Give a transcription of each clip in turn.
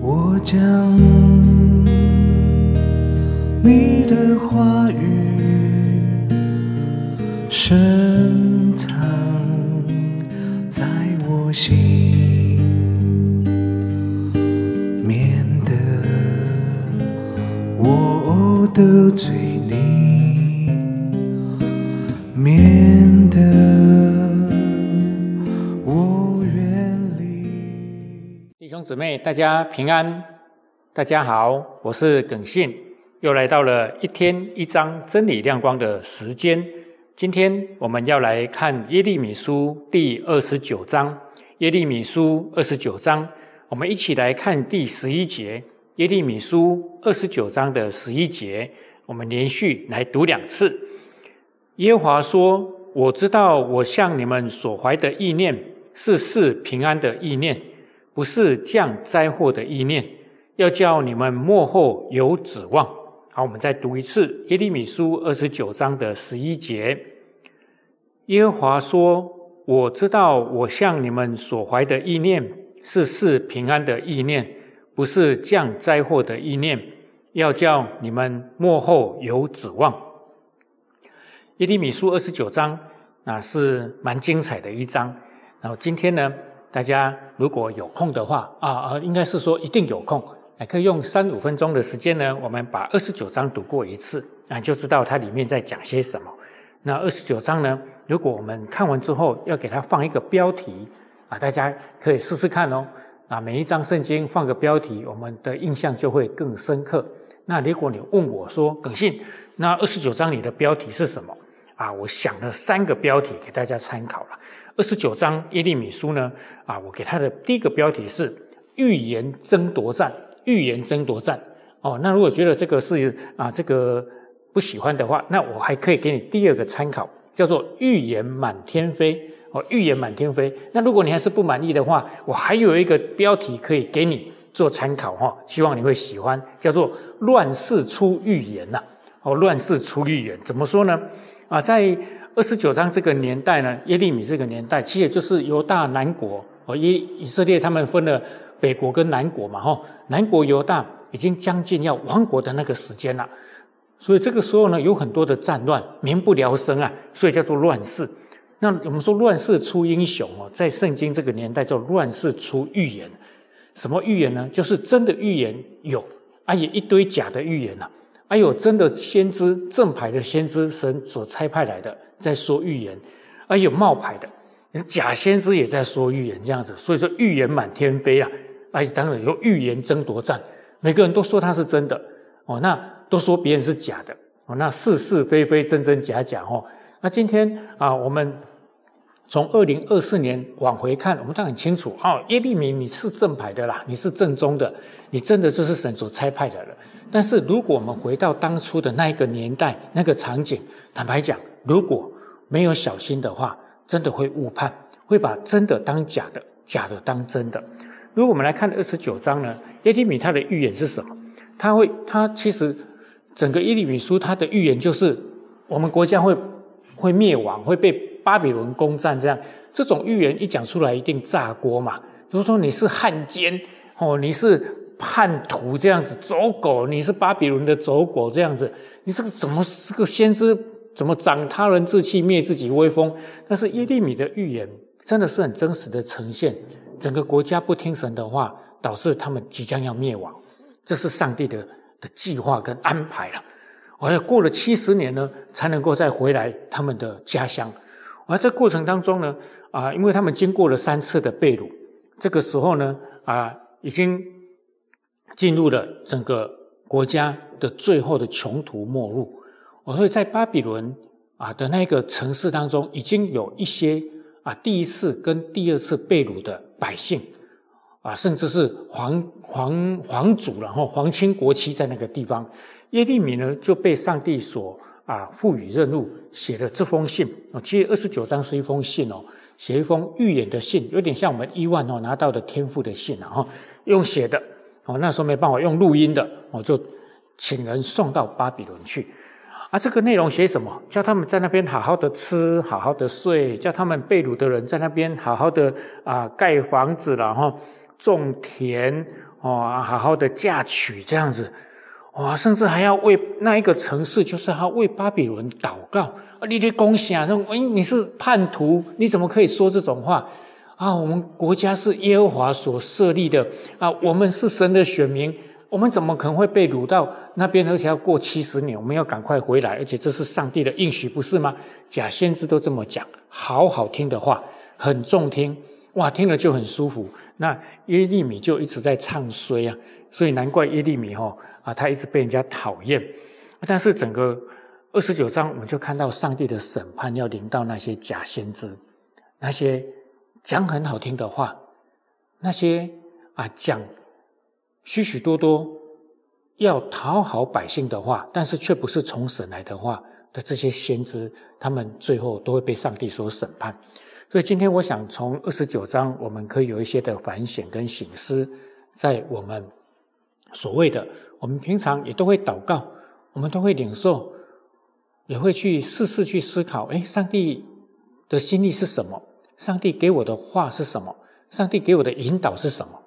我将你的话语深藏在我心，免得我得罪姊妹，大家平安，大家好，我是耿信，又来到了一天一章真理亮光的时间。今天我们要来看耶利米书第二十九章。耶利米书二十九章，我们一起来看第十一节。耶利米书二十九章的十一节，我们连续来读两次。耶和华说：“我知道我向你们所怀的意念是赐平安的意念。”不是降灾祸的意念，要叫你们幕后有指望。好，我们再读一次耶利米书二十九章的十一节。耶和华说：“我知道我向你们所怀的意念是赐平安的意念，不是降灾祸的意念，要叫你们幕后有指望。”耶利米书二十九章啊，是蛮精彩的一章。然后今天呢？大家如果有空的话啊啊，应该是说一定有空，还可以用三五分钟的时间呢，我们把二十九章读过一次啊，就知道它里面在讲些什么。那二十九章呢，如果我们看完之后要给它放一个标题啊，大家可以试试看哦。啊，每一章圣经放个标题，我们的印象就会更深刻。那如果你问我说耿信，那二十九章里的标题是什么啊？我想了三个标题给大家参考了。二十九章耶利米书呢？啊，我给他的第一个标题是“预言争夺战”。预言争夺战哦，那如果觉得这个是啊这个不喜欢的话，那我还可以给你第二个参考，叫做“预言满天飞”。哦，预言满天飞。那如果你还是不满意的话，我还有一个标题可以给你做参考哈，希望你会喜欢，叫做“乱世出预言”呐。哦，乱世出预言怎么说呢？啊，在二十九章这个年代呢，耶利米这个年代，其实就是犹大南国哦，以以色列他们分了北国跟南国嘛，哈，南国犹大已经将近要亡国的那个时间了，所以这个时候呢，有很多的战乱，民不聊生啊，所以叫做乱世。那我们说乱世出英雄哦，在圣经这个年代叫乱世出预言，什么预言呢？就是真的预言有，啊也一堆假的预言。还有真的先知正牌的先知，神所差派来的在说预言；还有冒牌的假先知也在说预言，这样子。所以说预言满天飞啊！哎，当然有预言争夺战，每个人都说他是真的哦，那都说别人是假的哦，那是是非非，真真假假哦。那今天啊，我们。从二零二四年往回看，我们都很清楚哦。耶利米，你是正牌的啦，你是正宗的，你真的就是神所差派的了。但是，如果我们回到当初的那一个年代、那个场景，坦白讲，如果没有小心的话，真的会误判，会把真的当假的，假的当真的。如果我们来看二十九章呢，耶利米他的预言是什么？他会，他其实整个耶利米书他的预言就是，我们国家会会灭亡，会被。巴比伦攻占这样，这种预言一讲出来，一定炸锅嘛。就是说你是汉奸哦，你是叛徒这样子，走狗，你是巴比伦的走狗这样子，你这个怎么是个先知？怎么长他人志气，灭自己威风？但是耶利米的预言真的是很真实的呈现，整个国家不听神的话，导致他们即将要灭亡，这是上帝的的计划跟安排了。而过了七十年呢，才能够再回来他们的家乡。而这过程当中呢，啊，因为他们经过了三次的被掳，这个时候呢，啊，已经进入了整个国家的最后的穷途末路。所以在巴比伦啊的那个城市当中，已经有一些啊第一次跟第二次被掳的百姓，啊，甚至是皇皇皇族，然后皇亲国戚在那个地方，耶利米呢就被上帝所。啊，赋予任务，写了这封信哦。其实二十九章是一封信哦，写一封预言的信，有点像我们伊万哦拿到的天赋的信啊。哈，用写的哦，那时候没办法用录音的哦，就请人送到巴比伦去。啊，这个内容写什么？叫他们在那边好好的吃，好好的睡，叫他们被掳的人在那边好好的啊盖房子然后，种田哦，好好的嫁娶这样子，哇，甚至还要为那一个城市，就是他为巴比伦祷告啊！你的恭喜啊，说哎，你是叛徒，你怎么可以说这种话啊？我们国家是耶和华所设立的啊，我们是神的选民。我们怎么可能会被掳到那边？而且要过七十年，我们要赶快回来。而且这是上帝的应许，不是吗？假先知都这么讲，好好听的话，很中听，哇，听了就很舒服。那耶利米就一直在唱衰啊，所以难怪耶利米哈啊，他一直被人家讨厌。但是整个二十九章，我们就看到上帝的审判要临到那些假先知，那些讲很好听的话，那些啊讲。许许多多要讨好百姓的话，但是却不是从神来的话的这些先知，他们最后都会被上帝所审判。所以今天我想从二十九章，我们可以有一些的反省跟醒思，在我们所谓的我们平常也都会祷告，我们都会领受，也会去试试去思考：哎，上帝的心意是什么？上帝给我的话是什么？上帝给我的引导是什么？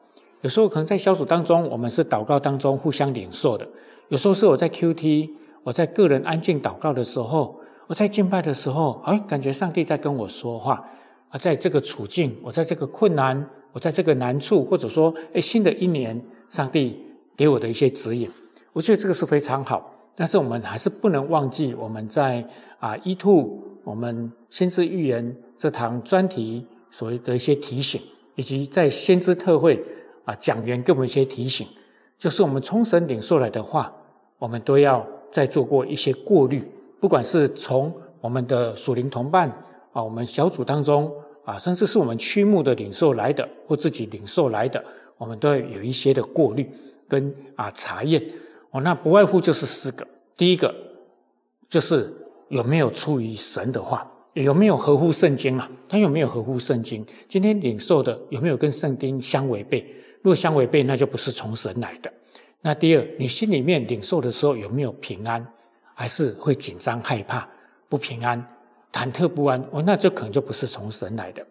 有时候可能在小组当中，我们是祷告当中互相领受的；有时候是我在 Q T，我在个人安静祷告的时候，我在敬拜的时候，哎，感觉上帝在跟我说话啊！在这个处境，我在这个困难，我在这个难处，或者说，哎，新的一年，上帝给我的一些指引，我觉得这个是非常好。但是我们还是不能忘记我们在啊一兔我们先知预言这堂专题所谓的一些提醒，以及在先知特会。啊，讲员给我们一些提醒，就是我们从神领受来的话，我们都要再做过一些过滤。不管是从我们的属灵同伴啊，我们小组当中啊，甚至是我们区牧的领受来的，或自己领受来的，我们都要有一些的过滤跟啊查验。哦，那不外乎就是四个。第一个就是有没有出于神的话，有没有合乎圣经啊？他有没有合乎圣经？今天领受的有没有跟圣经相违背？若相违背，那就不是从神来的。那第二，你心里面领受的时候有没有平安，还是会紧张害怕、不平安、忐忑不安？哦，那这可能就不是从神来的。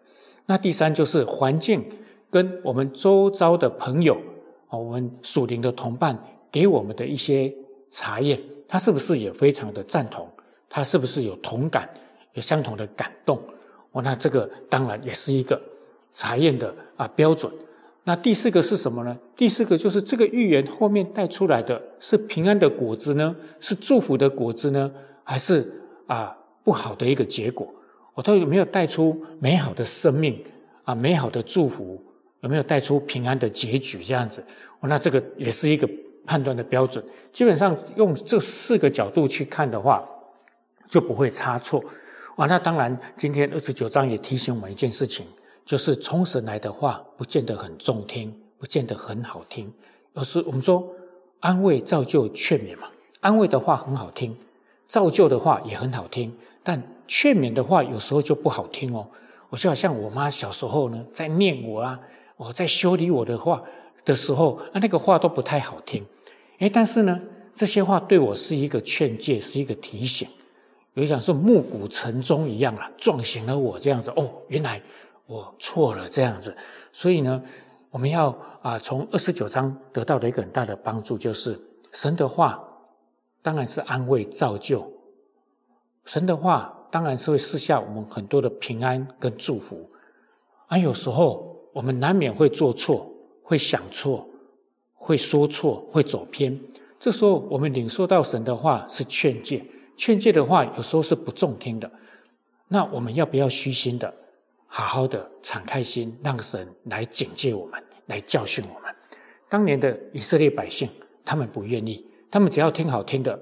那第三就是环境跟我们周遭的朋友哦，我们属灵的同伴给我们的一些查验，他是不是也非常的赞同？他是不是有同感、有相同的感动？哦，那这个当然也是一个查验的啊标准。那第四个是什么呢？第四个就是这个预言后面带出来的是平安的果子呢，是祝福的果子呢，还是啊不好的一个结果？我都有没有带出美好的生命啊，美好的祝福？有没有带出平安的结局？这样子，那这个也是一个判断的标准。基本上用这四个角度去看的话，就不会差错。啊，那当然，今天二十九章也提醒我们一件事情。就是从神来的话，不见得很中听，不见得很好听。有时我们说安慰、造就、劝勉嘛，安慰的话很好听，造就的话也很好听，但劝勉的话有时候就不好听哦。我就好像我妈小时候呢，在念我啊，我在修理我的话的时候，啊，那个话都不太好听。诶，但是呢，这些话对我是一个劝诫，是一个提醒，有讲说暮鼓晨钟一样啊，撞醒了我这样子。哦，原来。我错了，这样子，所以呢，我们要啊，从二十九章得到的一个很大的帮助，就是神的话当然是安慰造就，神的话当然是会赐下我们很多的平安跟祝福，而有时候我们难免会做错，会想错，会说错，会走偏，这时候我们领受到神的话是劝诫，劝诫的话有时候是不中听的，那我们要不要虚心的？好好的敞开心，让神来警戒我们，来教训我们。当年的以色列百姓，他们不愿意，他们只要听好听的。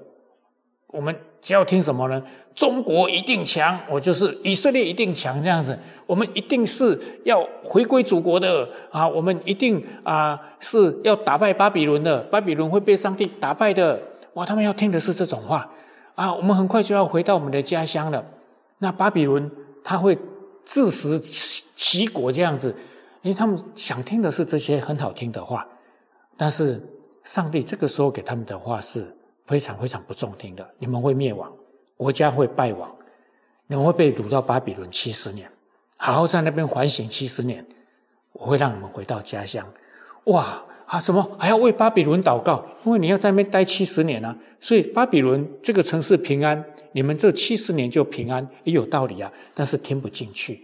我们只要听什么呢？中国一定强，我就是以色列一定强这样子。我们一定是要回归祖国的啊！我们一定啊是要打败巴比伦的，巴比伦会被上帝打败的。哇！他们要听的是这种话啊！我们很快就要回到我们的家乡了。那巴比伦他会。自食其果这样子，因为他们想听的是这些很好听的话，但是上帝这个时候给他们的话是非常非常不中听的。你们会灭亡，国家会败亡，你们会被掳到巴比伦七十年，好好在那边反省七十年，我会让你们回到家乡。哇啊，怎么还要为巴比伦祷告？因为你要在那边待七十年啊，所以巴比伦这个城市平安，你们这七十年就平安，也有道理啊。但是听不进去，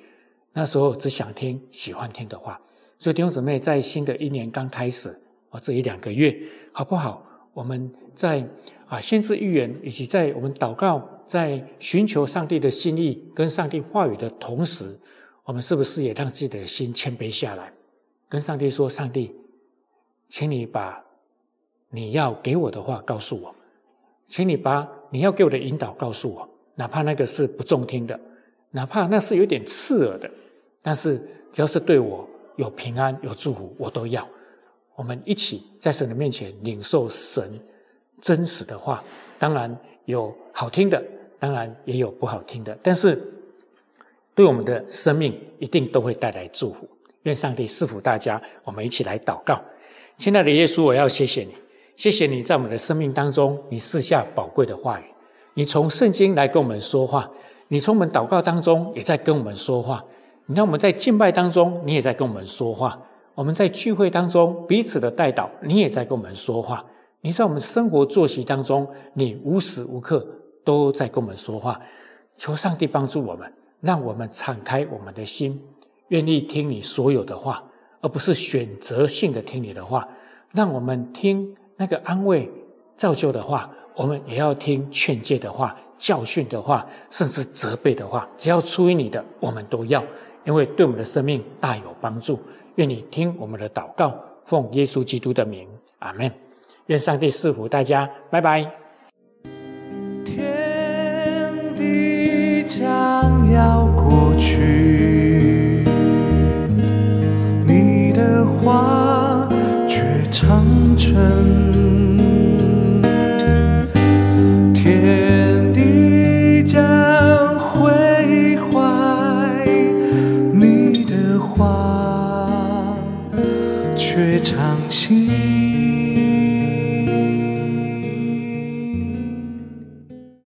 那时候只想听喜欢听的话。所以弟兄姊妹，在新的一年刚开始啊，这一两个月好不好？我们在啊先知预言，以及在我们祷告，在寻求上帝的心意跟上帝话语的同时，我们是不是也让自己的心谦卑下来，跟上帝说：“上帝，请你把你要给我的话告诉我，请你把你要给我的引导告诉我，哪怕那个是不中听的，哪怕那是有点刺耳的，但是只要是对我。”有平安，有祝福，我都要。我们一起在神的面前领受神真实的话。当然有好听的，当然也有不好听的，但是对我们的生命一定都会带来祝福。愿上帝赐福大家。我们一起来祷告，亲爱的耶稣，我要谢谢你，谢谢你在我们的生命当中，你赐下宝贵的话语，你从圣经来跟我们说话，你从我们祷告当中也在跟我们说话。你看，我们在敬拜当中，你也在跟我们说话；我们在聚会当中彼此的带导，你也在跟我们说话。你在我们生活作息当中，你无时无刻都在跟我们说话。求上帝帮助我们，让我们敞开我们的心，愿意听你所有的话，而不是选择性的听你的话。让我们听那个安慰、造就的话，我们也要听劝诫的话、教训的话，甚至责备的话。只要出于你的，我们都要。因为对我们的生命大有帮助，愿你听我们的祷告，奉耶稣基督的名，阿门。愿上帝赐福大家，拜拜。天地将要过去，你的话却长存。